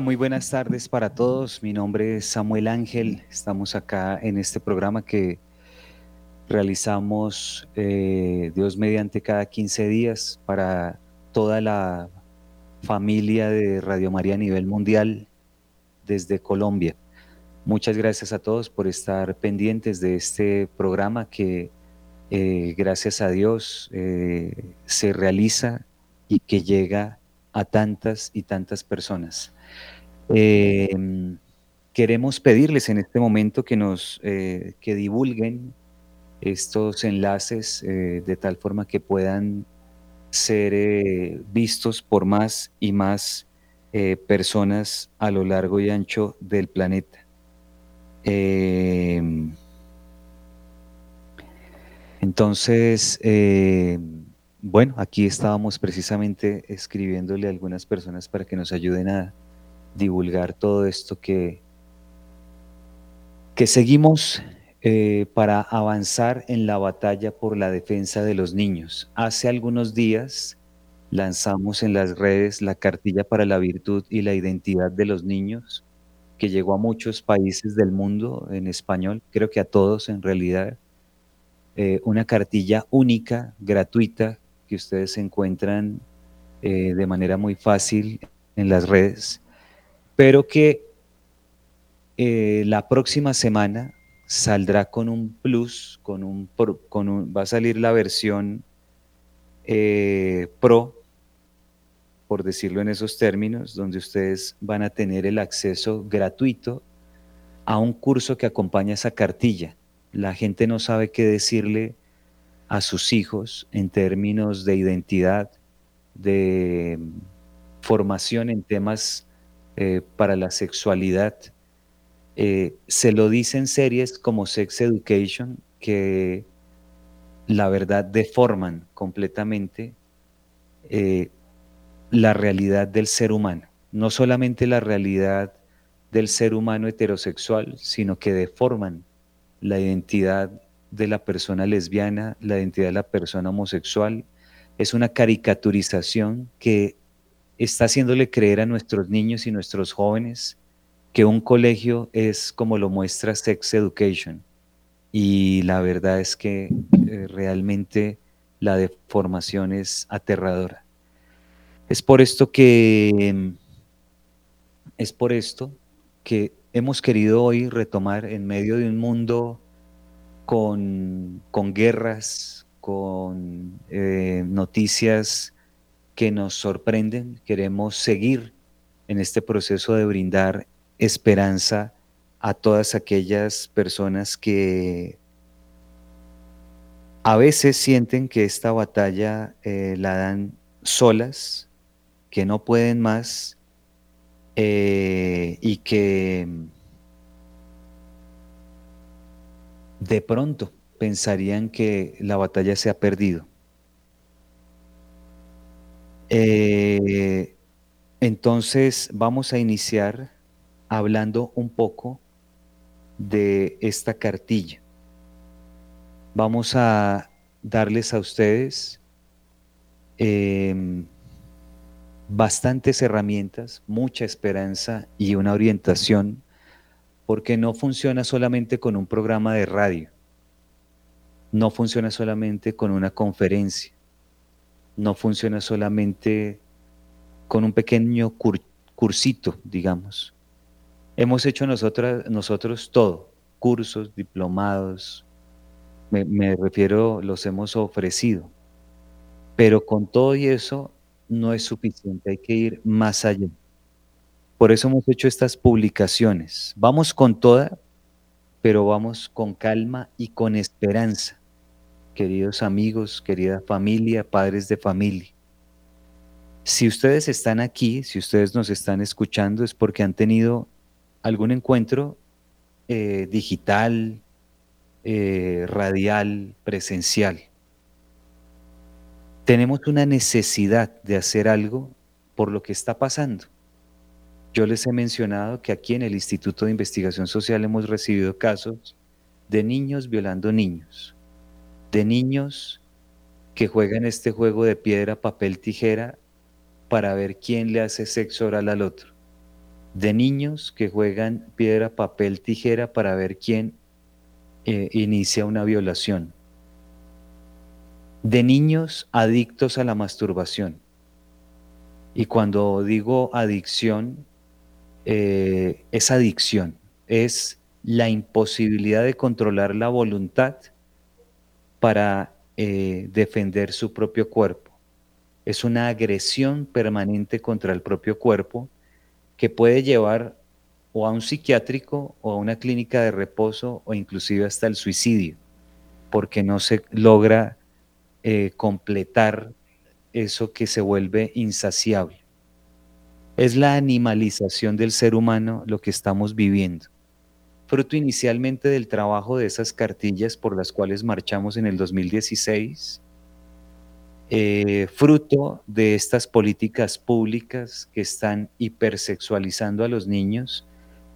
Muy buenas tardes para todos. Mi nombre es Samuel Ángel. Estamos acá en este programa que realizamos eh, Dios mediante cada 15 días para toda la familia de Radio María a nivel mundial desde Colombia. Muchas gracias a todos por estar pendientes de este programa que eh, gracias a Dios eh, se realiza y que llega a tantas y tantas personas. Em, queremos pedirles en este momento que nos que divulguen estos enlaces eh, de tal forma que puedan ser eh, vistos por más y más eh, personas a lo largo y ancho del planeta. Em, entonces, bueno, aquí estábamos precisamente escribiéndole a algunas personas para que nos ayuden a divulgar todo esto que, que seguimos eh, para avanzar en la batalla por la defensa de los niños. Hace algunos días lanzamos en las redes la cartilla para la virtud y la identidad de los niños, que llegó a muchos países del mundo en español, creo que a todos en realidad. Eh, una cartilla única, gratuita, que ustedes encuentran eh, de manera muy fácil en las redes, pero que la próxima semana saldrá con un plus, con un, va a salir la versión eh, Pro, por decirlo en esos términos, donde ustedes van a tener el acceso gratuito a un curso que acompaña esa cartilla. La gente no sabe qué decirle a sus hijos en términos de identidad, de formación en temas eh, para la sexualidad, eh, se lo dicen series como Sex Education que la verdad deforman completamente eh, la realidad del ser humano. No solamente la realidad del ser humano heterosexual, sino que deforman la identidad de la persona lesbiana, la identidad de la persona homosexual. Es una caricaturización que está haciéndole creer a nuestros niños y nuestros jóvenes que un colegio es como lo muestra Sex Education. Y la verdad es que eh, realmente la deformación es aterradora. Es por esto que es por esto que hemos querido hoy retomar en medio de un mundo con, con guerras, con eh, noticias que nos sorprenden, queremos seguir en este proceso de brindar esperanza a todas aquellas personas que a veces sienten que esta batalla eh, la dan solas, que no pueden más eh, y que de pronto pensarían que la batalla se ha perdido. Eh, entonces vamos a iniciar hablando un poco de esta cartilla. Vamos a darles a ustedes em, bastantes herramientas, mucha esperanza y una orientación, porque no funciona solamente con un programa de radio, no funciona solamente con una conferencia, no funciona solamente con un pequeño cursito, digamos. Hemos hecho nosotros todo, cursos, diplomados, me, refiero, los hemos ofrecido. Pero con todo y eso no es suficiente, hay que ir más allá. Por eso hemos hecho estas publicaciones. Vamos con toda, pero vamos con calma y con esperanza. Queridos amigos, querida familia, padres de familia. Si ustedes están aquí, si ustedes nos están escuchando, es porque han tenido algún encuentro eh, digital, eh, radial, presencial. Tenemos una necesidad de hacer algo por lo que está pasando. Yo les he mencionado que aquí en el Instituto de Investigación Social hemos recibido casos de niños violando niños, de niños que juegan este juego de piedra, papel, tijera para ver quién le hace sexo oral al otro de niños que juegan piedra, papel, tijera para ver quién eh, inicia una violación, de niños adictos a la masturbación. Y cuando digo adicción, eh, es adicción, es la imposibilidad de controlar la voluntad para eh, defender su propio cuerpo. Es una agresión permanente contra el propio cuerpo que puede llevar o a un psiquiátrico o a una clínica de reposo o inclusive hasta el suicidio, porque no se logra eh, completar eso que se vuelve insaciable. Es la animalización del ser humano lo que estamos viviendo. Fruto inicialmente del trabajo de esas cartillas por las cuales marchamos en el 2016, eh, fruto de estas políticas públicas que están hipersexualizando a los niños,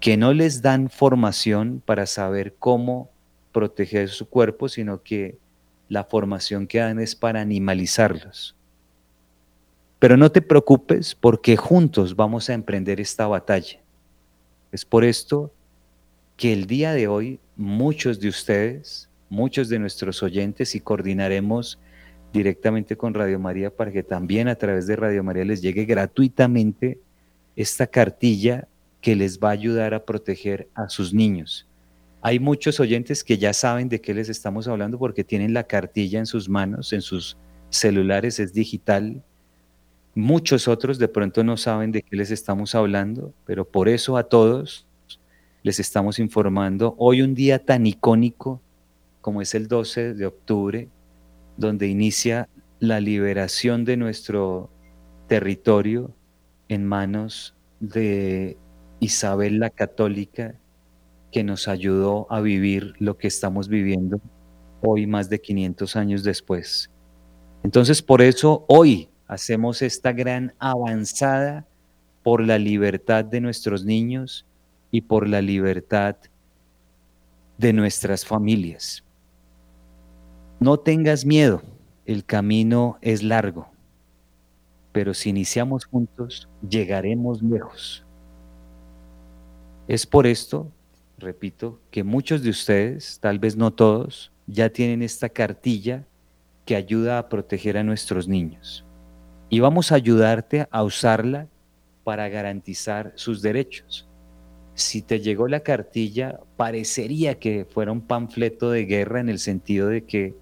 que no les dan formación para saber cómo proteger su cuerpo, sino que la formación que dan es para animalizarlos. Pero no te preocupes porque juntos vamos a emprender esta batalla. Es por esto que el día de hoy muchos de ustedes, muchos de nuestros oyentes y coordinaremos directamente con Radio María para que también a través de Radio María les llegue gratuitamente esta cartilla que les va a ayudar a proteger a sus niños. Hay muchos oyentes que ya saben de qué les estamos hablando porque tienen la cartilla en sus manos, en sus celulares, es digital. Muchos otros de pronto no saben de qué les estamos hablando, pero por eso a todos les estamos informando hoy un día tan icónico como es el 12 de octubre, donde inicia la liberación de nuestro territorio en manos de Isabel la Católica, que nos ayudó a vivir lo que estamos viviendo hoy más de 500 años después. Entonces, por eso hoy hacemos esta gran avanzada por la libertad de nuestros niños y por la libertad de nuestras familias. No tengas miedo, el camino es largo, pero si iniciamos juntos, llegaremos lejos. Es por esto, repito, que muchos de ustedes, tal vez no todos, ya tienen esta cartilla que ayuda a proteger a nuestros niños. Y vamos a ayudarte a usarla para garantizar sus derechos. Si te llegó la cartilla, parecería que fuera un panfleto de guerra en el sentido de que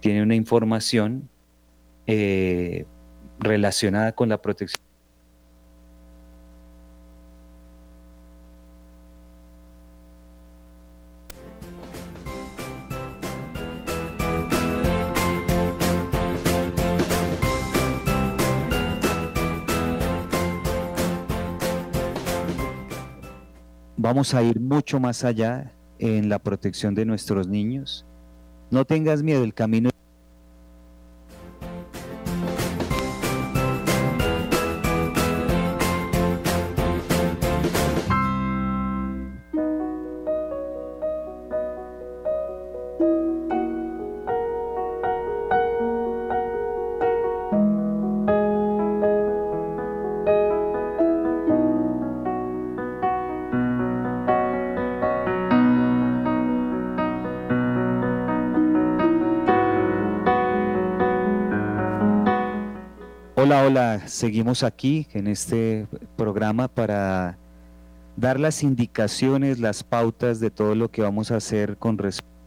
tiene una información eh, relacionada con la protección. Vamos a ir mucho más allá en la protección de nuestros niños. No tengas miedo, el camino Hola, hola, seguimos aquí en este programa para dar las indicaciones, las pautas de todo lo que vamos a hacer con respecto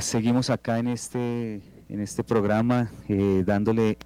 Seguimos acá en este, en este programa eh, dándole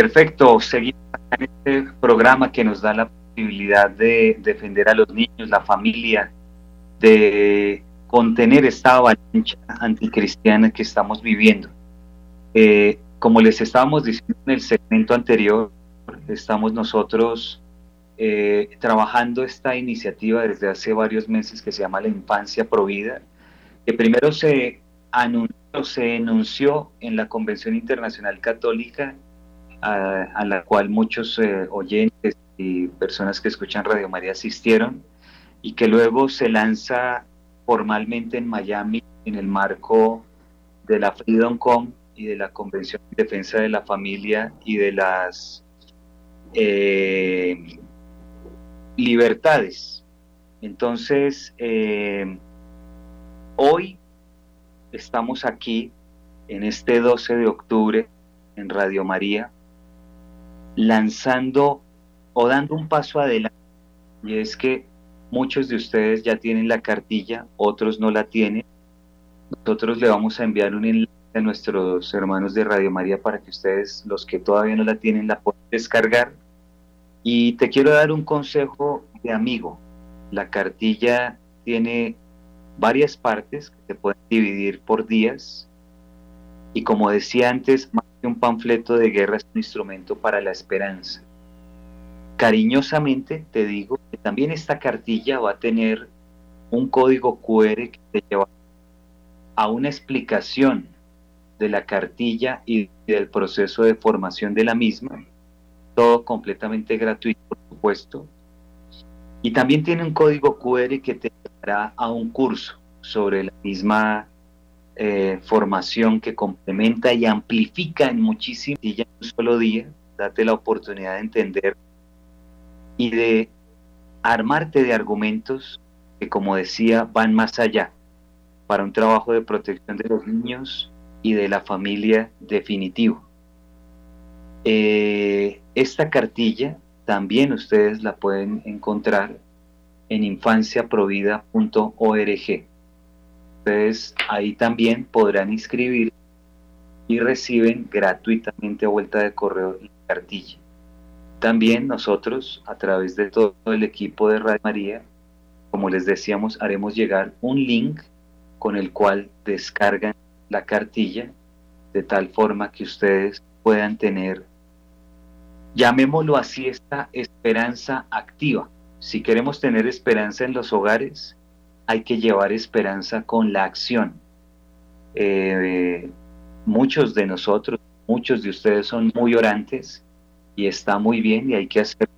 Perfecto, seguimos en este programa que nos da la posibilidad de defender a los niños, la familia, de contener esta avalancha anticristiana que estamos viviendo. Eh, como les estábamos diciendo en el segmento anterior, estamos nosotros eh, trabajando esta iniciativa desde hace varios meses que se llama La Infancia Provida, que primero se anunció, se enunció en la Convención Internacional Católica, a, la cual muchos eh, oyentes y personas que escuchan Radio María asistieron, y que luego se lanza formalmente en Miami en el marco de la Freedom Com y de la Convención de Defensa de la Familia y de las eh, libertades. Entonces, eh, hoy estamos aquí en este 12 de octubre en Radio María, lanzando o dando un paso adelante. Y es que muchos de ustedes ya tienen la cartilla, otros no la tienen. Nosotros le vamos a enviar un enlace a nuestros hermanos de Radio María para que ustedes, los que todavía no la tienen, la puedan descargar y te quiero dar un consejo de amigo. La cartilla tiene varias partes que se pueden dividir por días. Y como decía antes, más un panfleto de guerra es un instrumento para la esperanza. Cariñosamente te digo que también esta cartilla va a tener un código QR que te lleva a una explicación de la cartilla y del proceso de formación de la misma todo completamente gratuito, por supuesto. Y también tiene un código QR que te dará a un curso sobre la misma eh, formación que complementa y amplifica en muchísimo y ya en un solo día, date la oportunidad de entender y de armarte de argumentos que, como decía, van más allá para un trabajo de protección de los niños y de la familia definitivo. Eh, esta cartilla también ustedes la pueden encontrar en infanciaprovida.org. Ustedes ahí también podrán inscribir y reciben gratuitamente a vuelta de correo la cartilla. También nosotros, a través de todo el equipo de Radio María, como les decíamos, haremos llegar un link con el cual descargan la cartilla de tal forma que ustedes puedan tener llamémoslo así, esta esperanza activa. Si queremos tener esperanza en los hogares, hay que llevar esperanza con la acción. Eh, muchos de nosotros, muchos de ustedes son muy orantes y está muy bien y hay que hacerlo.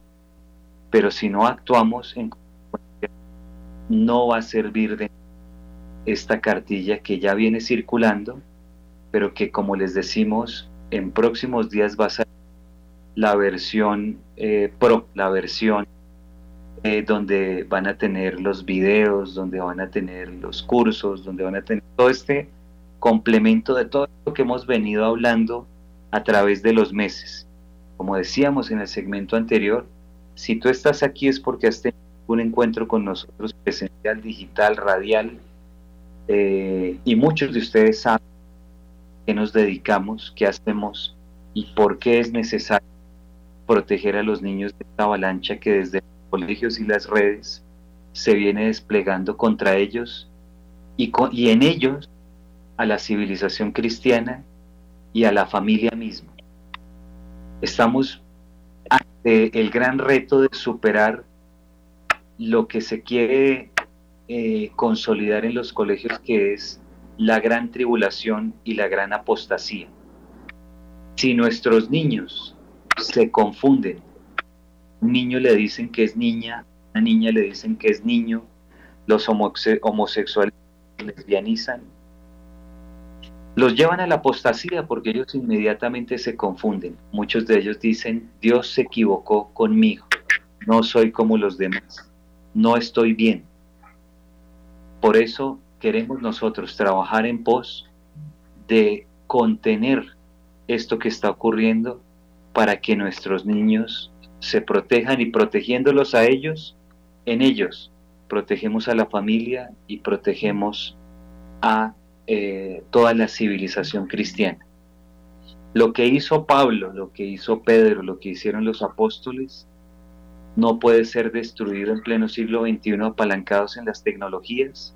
Pero si no actuamos, en no va a servir de esta cartilla que ya viene circulando, pero que como les decimos, en próximos días va a ser la versión eh, Pro, la versión eh, donde van a tener los videos, donde van a tener los cursos, donde van a tener todo este complemento de todo lo que hemos venido hablando a través de los meses. Como decíamos en el segmento anterior, si tú estás aquí es porque has tenido un encuentro con nosotros presencial, digital, radial, eh, y muchos de ustedes saben que nos dedicamos, qué hacemos y por qué es necesario proteger a los niños de esta avalancha que desde colegios y las redes se viene desplegando contra ellos y, y en ellos a la civilización cristiana y a la familia misma. Estamos ante el gran reto de superar lo que se quiere eh, consolidar en los colegios, que es la gran tribulación y la gran apostasía. Si nuestros niños se confunden. Un niño le dicen que es niña, una niña le dicen que es niño, los homosexuales lesbianizan, los llevan a la apostasía porque ellos inmediatamente se confunden. Muchos de ellos dicen, Dios se equivocó conmigo, no soy como los demás, no estoy bien. Por eso queremos nosotros trabajar en pos de contener esto que está ocurriendo para que nuestros niños se protejan y protegiéndolos a ellos, en ellos protegemos a la familia y protegemos a eh, toda la civilización cristiana. Lo que hizo Pablo, lo que hizo Pedro, lo que hicieron los apóstoles, no puede ser destruido en pleno siglo XXI apalancados en las tecnologías,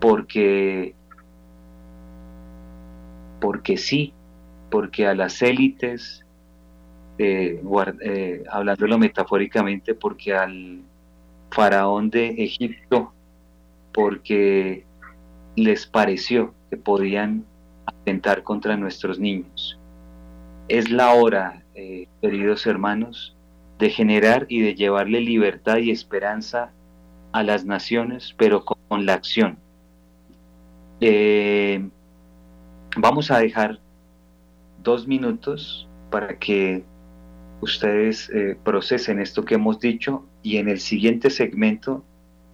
porque, porque sí, porque a las élites eh, eh, hablándolo metafóricamente, porque al faraón de Egipto, porque les pareció que podían atentar contra nuestros niños. Es la hora, eh, queridos hermanos, de generar y de llevarle libertad y esperanza a las naciones, pero con, la acción. Vamos a dejar dos minutos para que ustedes eh, procesen esto que hemos dicho y en el siguiente segmento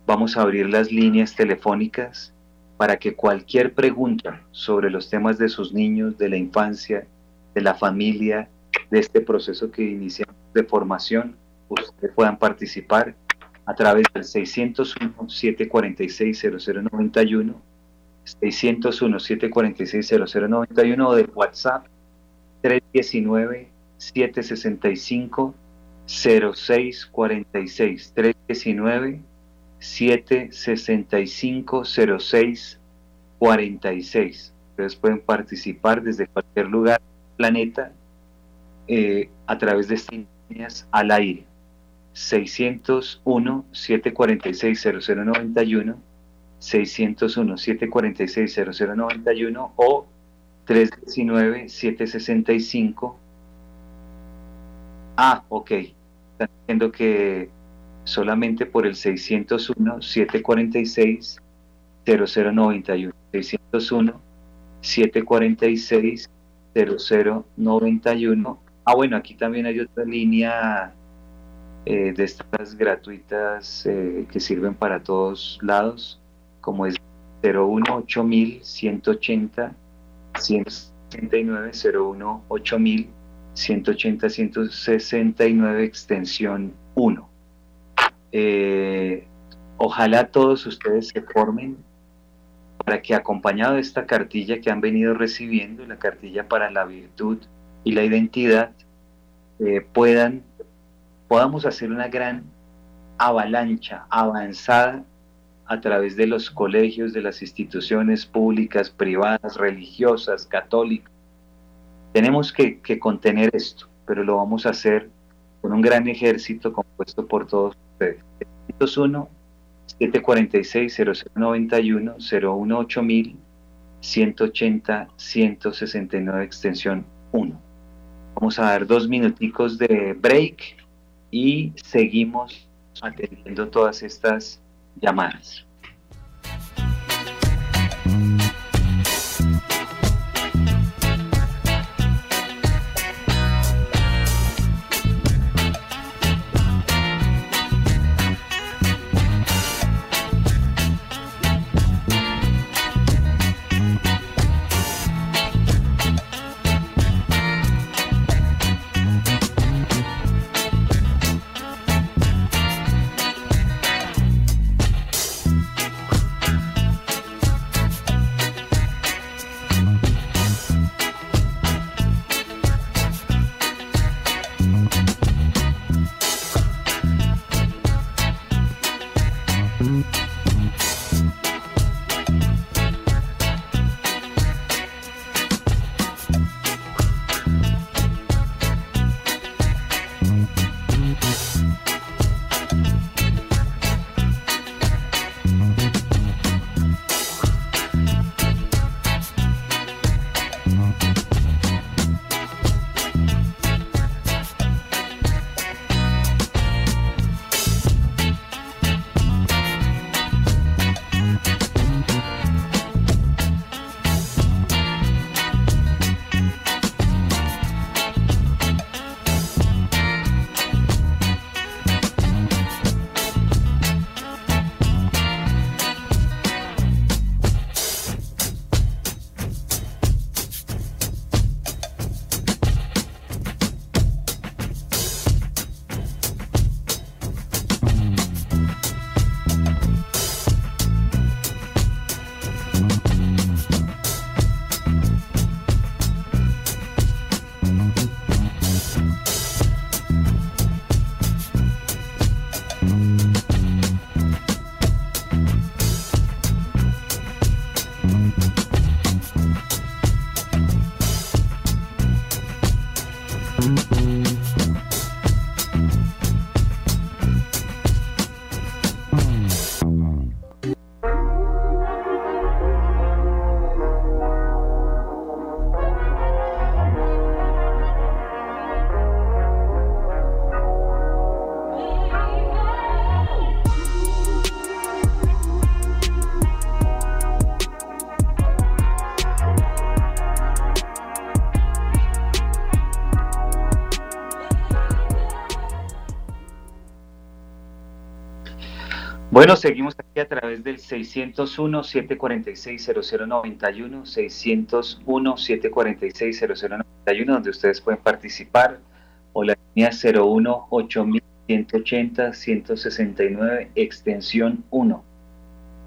vamos a abrir las líneas telefónicas para que cualquier pregunta sobre los temas de sus niños, de la infancia, de la familia, de este proceso que iniciamos de formación, ustedes puedan participar a través del 601-746-0091, 601-746-0091 o del WhatsApp 319-765-0646, 319 765-0646. Ustedes pueden participar desde cualquier lugar del planeta eh, a través de estas líneas al aire. 601-746-0091, 601-746-0091 o 319-765. Ah, ok. Están diciendo que solamente por el 601-746-0091. 601-746-0091. Ah, bueno, aquí también hay otra línea eh, de estas gratuitas eh, que sirven para todos lados, como es 01 180 169 01 180 169 extensión 1. Eh, ojalá todos ustedes se formen para que acompañado de esta cartilla que han venido recibiendo, la cartilla para la virtud y la identidad, eh, puedan, podamos hacer una gran avalancha avanzada a través de los colegios, de las instituciones públicas, privadas, religiosas, católicas. Tenemos que, que contener esto, pero lo vamos a hacer con un gran ejército compuesto por todos 701 746 0091 018000 180 169 extensión 1. Vamos a dar dos minuticos de break y seguimos atendiendo todas estas llamadas. Bueno, seguimos aquí a través del 601-746-0091, 601-746-0091, donde ustedes pueden participar, o la línea 01-8180-169, extensión 1.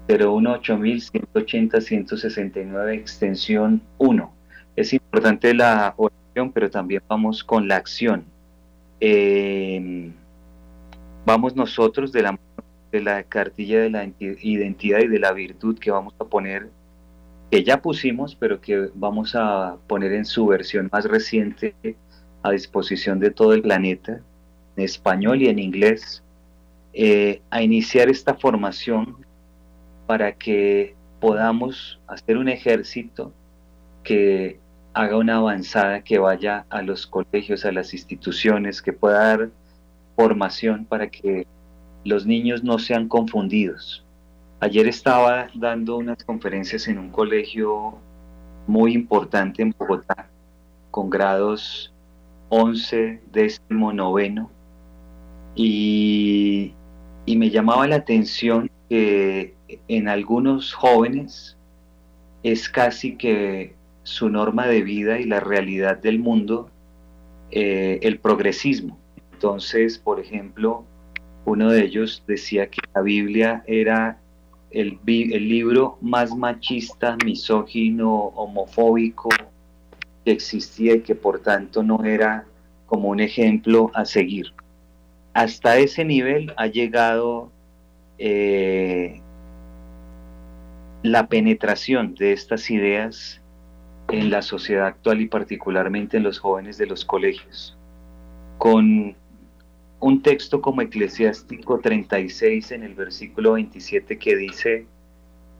01-8180-169, extensión 1. Es importante la oración, pero también vamos con la acción. Eh, vamos nosotros de la de la cartilla de la identidad y de la virtud que vamos a poner, que ya pusimos, pero que vamos a poner en su versión más reciente a disposición de todo el planeta, en español y en inglés, eh, a iniciar esta formación para que podamos hacer un ejército que haga una avanzada, que vaya a los colegios, a las instituciones, que pueda dar formación para que los niños no sean confundidos. Ayer estaba dando unas conferencias en un colegio muy importante en Bogotá, con grados 11, décimo, noveno, y, y me llamaba la atención que en algunos jóvenes es casi que su norma de vida y la realidad del mundo eh, el progresismo. Entonces, por ejemplo, uno de ellos decía que la Biblia era el, libro más machista, misógino, homofóbico que existía y que por tanto no era como un ejemplo a seguir. Hasta ese nivel ha llegado eh, la penetración de estas ideas en la sociedad actual y particularmente en los jóvenes de los colegios, con un texto como Eclesiástico 36 en el versículo 27 que dice,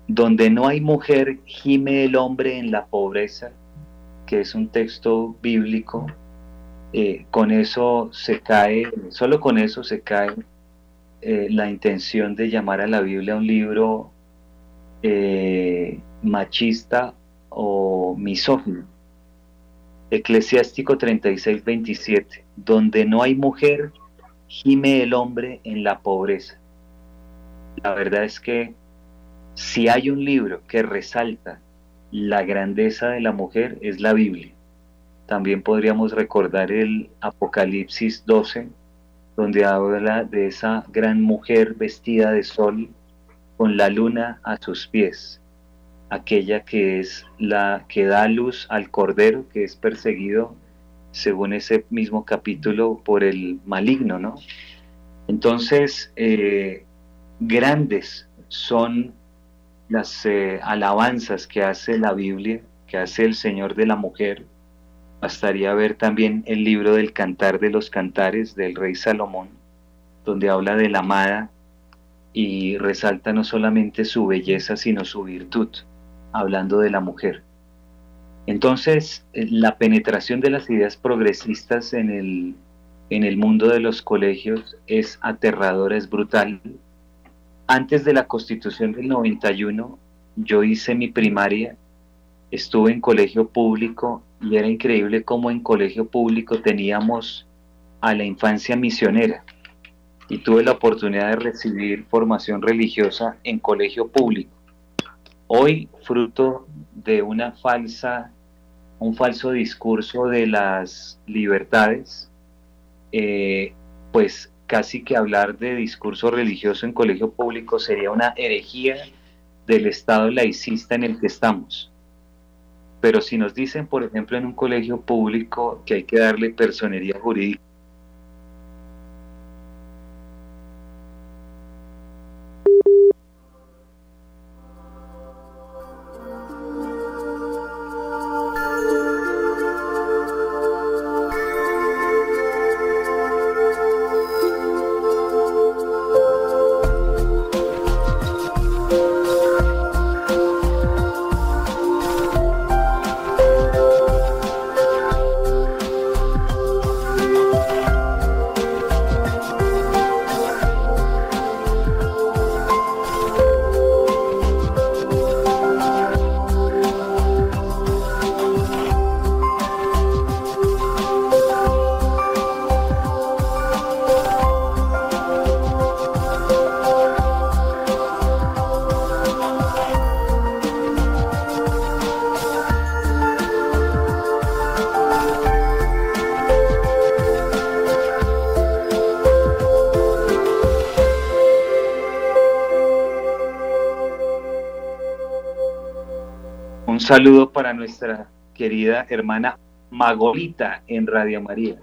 donde no hay mujer, gime el hombre en la pobreza, que es un texto bíblico, eh, con eso se cae, solo con eso se cae eh, la intención de llamar a la Biblia un libro eh, machista o misógino. Eclesiástico 36, 27, donde no hay mujer, gime el hombre en la pobreza. La verdad es que si hay un libro que resalta la grandeza de la mujer es la Biblia. También podríamos recordar el Apocalipsis 12, donde habla de esa gran mujer vestida de sol con la luna a sus pies, aquella que es la que da luz al cordero que es perseguido según ese mismo capítulo, por el maligno, ¿no? Entonces, eh, grandes son las eh, alabanzas que hace la Biblia, que hace el Señor de la mujer. Bastaría ver también el libro del Cantar de los Cantares del rey Salomón, donde habla de la amada y resalta no solamente su belleza, sino su virtud, hablando de la mujer. Entonces, eh, la penetración de las ideas progresistas en el, en el mundo de los colegios es aterradora, es brutal. Antes de la constitución del 91, yo hice mi primaria, estuve en colegio público y era increíble cómo en colegio público teníamos a la infancia misionera y tuve la oportunidad de recibir formación religiosa en colegio público. Hoy, fruto de una falsa un falso discurso de las libertades, eh, pues casi que hablar de discurso religioso en colegio público sería una herejía del Estado laicista en el que estamos. Pero si nos dicen, por ejemplo, en un colegio público que hay que darle personería jurídica, saludo para nuestra querida hermana Magolita en Radio María.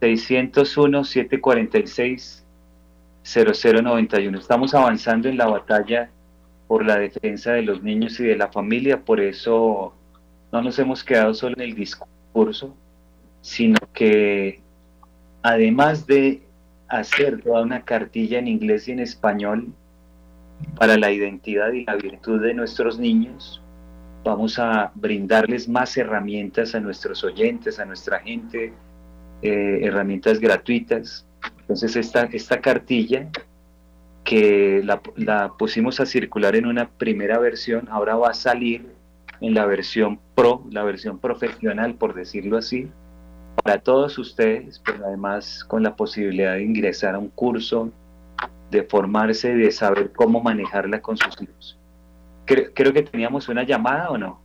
601-746-0091. Estamos avanzando en la batalla por la defensa de los niños y de la familia, por eso no nos hemos quedado solo en el discurso, sino que además de hacer toda una cartilla en inglés y en español para la identidad y la virtud de nuestros niños, vamos a brindarles más herramientas a nuestros oyentes, a nuestra gente, eh, herramientas gratuitas. Entonces esta, esta cartilla que la, pusimos a circular en una primera versión, ahora va a salir en la versión pro, la versión profesional, por decirlo así, para todos ustedes, pero además con la posibilidad de ingresar a un curso, de formarse y de saber cómo manejarla con sus hijos. Creo, que teníamos una llamada o no.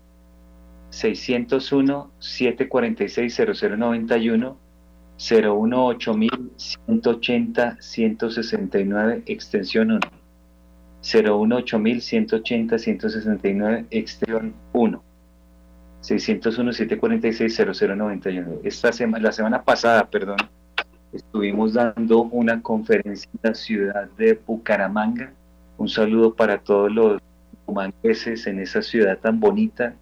601-746-0091 018-180-169, extensión 1. 018-180-169, extensión 1. 601-746-0091. Esta semana, la semana pasada, perdón, estuvimos dando una conferencia en la ciudad de Bucaramanga. Un saludo para todos los humangueses en esa ciudad tan bonita,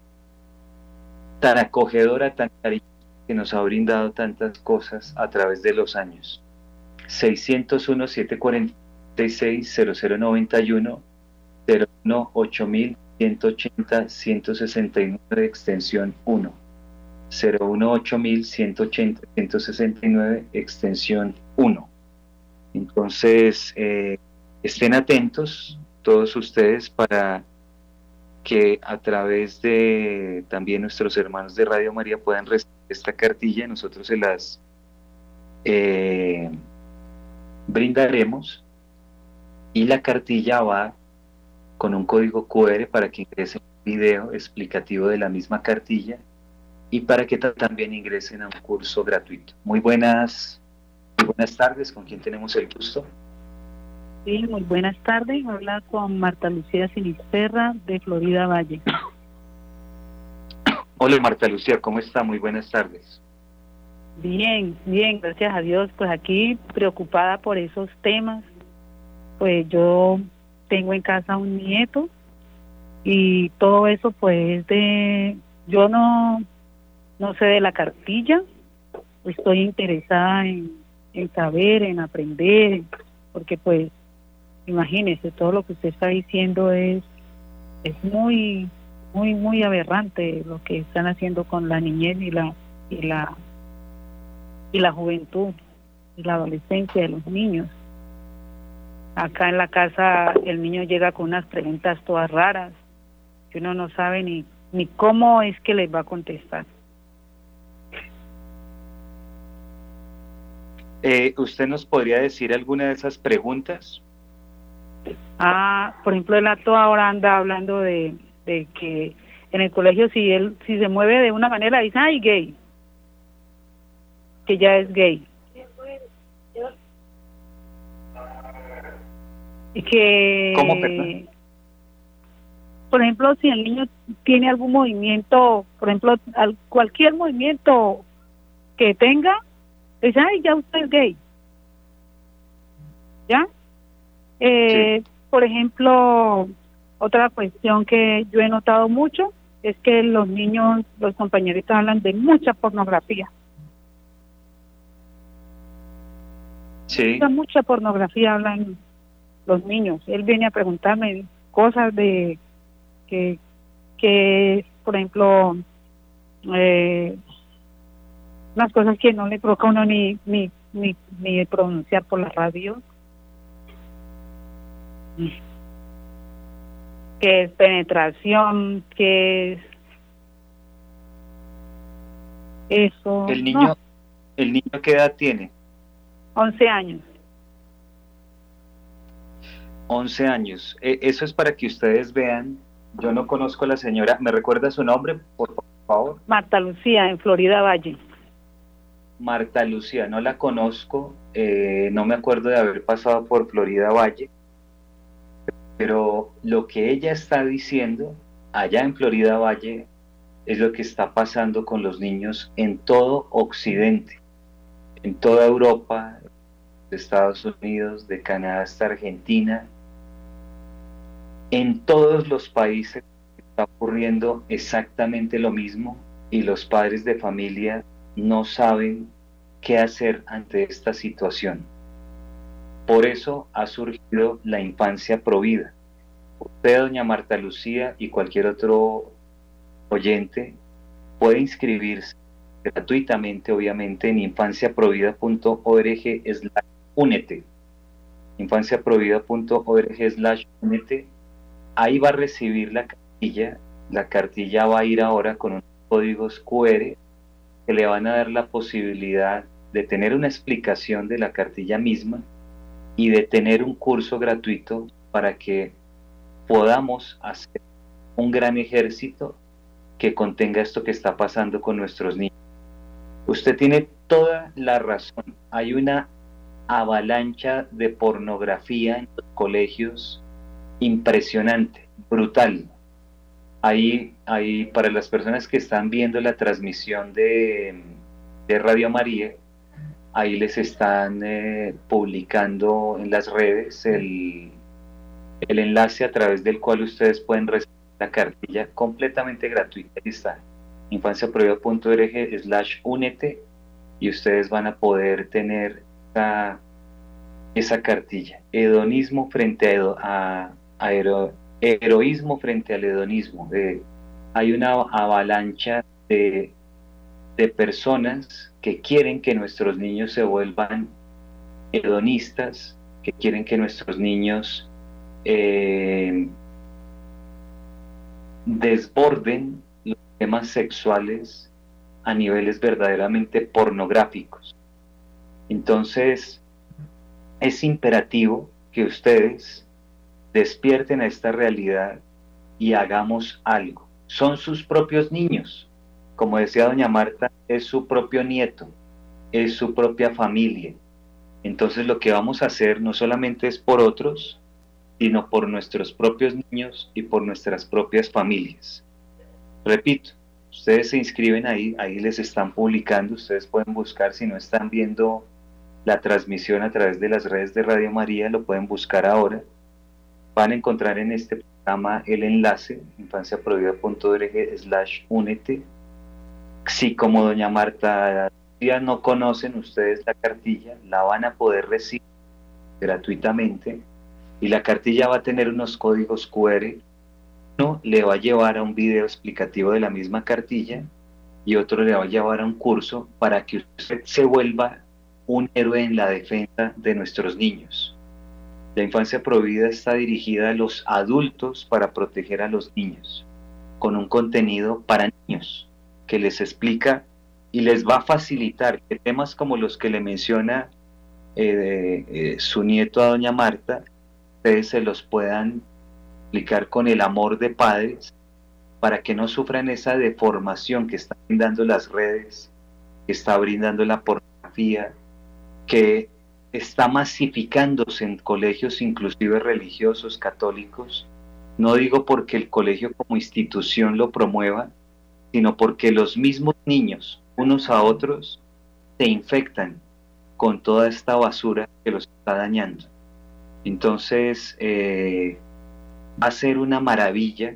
tan acogedora, tan cariñosa que nos ha brindado tantas cosas a través de los años. 601-746-0091, 018-180-169, extensión 1. 018-180-169, extensión 1. Entonces, eh, estén atentos todos ustedes para que a través de también nuestros hermanos de Radio María puedan recibir esta cartilla, nosotros se las eh, brindaremos y la cartilla va con un código QR para que ingresen un video explicativo de la misma cartilla y para que también ingresen a un curso gratuito. Muy buenas, muy buenas tardes, ¿con quién tenemos el gusto? Sí, muy buenas tardes. Habla con Marta Lucía Sinisterra de Florida Valle. Hola Marta Lucía, ¿cómo está? Muy buenas tardes. Bien, bien, gracias a Dios. Pues aquí preocupada por esos temas. Pues yo tengo en casa un nieto y todo eso pues de yo no no sé de la cartilla estoy interesada en, en saber en aprender porque pues imagínese, todo lo que usted está diciendo es, es muy, muy, muy aberrante lo que están haciendo con la niñez y la, y la, y la juventud y la adolescencia de los niños. Acá en la casa el niño llega con unas preguntas todas raras que uno no sabe ni, ni cómo es que les va a contestar. Eh, ¿Usted nos podría decir alguna de esas preguntas? Ah, por ejemplo, el acto ahora anda hablando de, de que en el colegio si él si se mueve de una manera dice, ay, gay, que ya es gay. Y que, ¿Cómo, por ejemplo, si el niño tiene algún movimiento, por ejemplo, cualquier movimiento que tenga, dice, ay, ya usted es gay. ¿Ya? Eh, Por ejemplo, otra cuestión que yo he notado mucho es que los niños, los compañeritos hablan de mucha pornografía. Sí. Mucha pornografía hablan los niños. Él viene a preguntarme cosas de que, que por ejemplo, eh, unas cosas que no le provoca uno ni, ni, ni, ni pronunciar por la radio que es penetración, que es eso. El niño, el niño qué edad tiene? 11 años. 11 años. E, eso es para que ustedes vean. Yo no conozco a la señora. ¿Me recuerda su nombre, por favor? Marta Lucía, en Florida Valle. Marta Lucía, no la conozco. Eh, no me acuerdo de haber pasado por Florida Valle pero lo que ella está diciendo allá en Florida Valle, es lo que está pasando con los niños en todo Occidente, en toda Europa, de Estados Unidos, de Canadá hasta Argentina. En todos los países está ocurriendo exactamente lo mismo y los padres de familia no saben qué hacer ante esta situación. Por eso ha surgido la infancia provida. Usted, doña Marta Lucía y cualquier otro oyente puede inscribirse gratuitamente, obviamente, en infanciaprovida.org slash únete. infanciaprovida.org slash únete. Ahí va a recibir la cartilla. La cartilla va a ir ahora con unos códigos QR que le van a dar la posibilidad de tener una explicación de la cartilla misma y de tener un curso gratuito para que podamos hacer un gran ejército que contenga esto que está pasando con nuestros niños. Usted tiene toda la razón. Hay una avalancha de pornografía en los colegios impresionante, brutal. Ahí, ahí para las personas que están viendo la transmisión de, de Radio María, ahí les están eh, publicando en las redes el, el, enlace a través del cual ustedes pueden recibir la cartilla completamente gratuita. Ahí está, infanciaprohibida.org slash únete y ustedes van a poder tener esa, esa cartilla. Hedonismo frente a, a, heroísmo frente al hedonismo. hay una avalancha de, de personas que quieren que nuestros niños se vuelvan hedonistas, que quieren que nuestros niños eh, desborden los temas sexuales a niveles verdaderamente pornográficos. Entonces, es imperativo que ustedes despierten a esta realidad y hagamos algo. Son sus propios niños, como decía doña Marta, es su propio nieto, es su propia familia. Entonces lo que vamos a hacer no solamente es por otros, sino por nuestros propios niños y por nuestras propias familias. Repito, ustedes se inscriben ahí, ahí les están publicando, ustedes pueden buscar, si no están viendo la transmisión a través de las redes de Radio María, lo pueden buscar ahora. Van a encontrar en este programa el enlace, infanciaprohibida.org slash únete si como doña Marta ya no conocen ustedes la cartilla, la van a poder recibir gratuitamente y la cartilla va a tener unos códigos QR. Uno le va a llevar a un video explicativo de la misma cartilla y otro le va a llevar a un curso para que usted se vuelva un héroe en la defensa de nuestros niños. La infancia prohibida está dirigida a los adultos para proteger a los niños, con un contenido para niños, que les explica y les va a facilitar que temas como los que le menciona eh, eh, su nieto a doña Marta, ustedes se los puedan explicar con el amor de padres para que no sufran esa deformación que están brindando las redes, que está brindando la pornografía, que está masificándose en colegios inclusive religiosos católicos. No digo porque el colegio como institución lo promueva, sino porque los mismos niños, unos a otros, se infectan con toda esta basura que los está dañando. Entonces, eh, va a ser una maravilla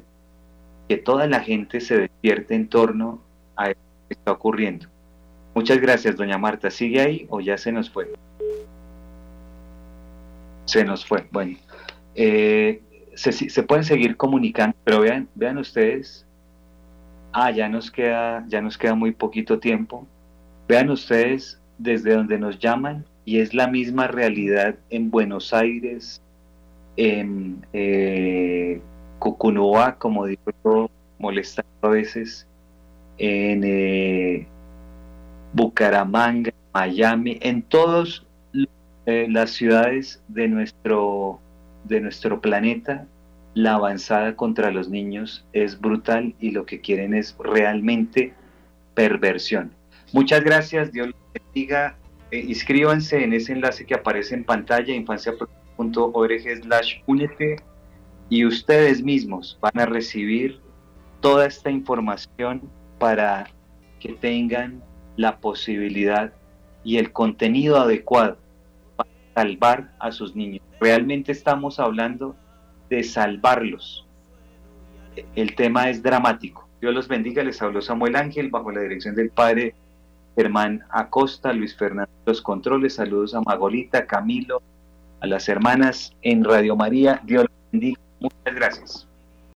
que toda la gente se despierte en torno a lo que está ocurriendo. Muchas gracias, doña Marta. ¿Sigue ahí o ya se nos fue? Se nos fue. Bueno, eh, se, se, pueden seguir comunicando, pero vean, vean ustedes ah, ya nos queda, ya nos queda muy poquito tiempo. Vean ustedes desde donde nos llaman y es la misma realidad en Buenos Aires, en eh, como digo yo, molestando a veces, en eh, Bucaramanga, Miami, en todas eh, las ciudades de nuestro, de nuestro planeta la avanzada contra los niños es brutal y lo que quieren es realmente perversión. Muchas gracias, Dios les bendiga. Eh, inscríbanse en ese enlace que aparece en pantalla, infancia.org slash únete, y ustedes mismos van a recibir toda esta información para que tengan la posibilidad y el contenido adecuado para salvar a sus niños. Realmente estamos hablando de salvarlos. El tema es dramático. Dios los bendiga. Les habló Samuel Ángel bajo la dirección del Padre Germán Acosta, Luis Fernando Los Controles. Saludos a Magolita, Camilo, a las hermanas en Radio María. Dios los bendiga. Muchas gracias.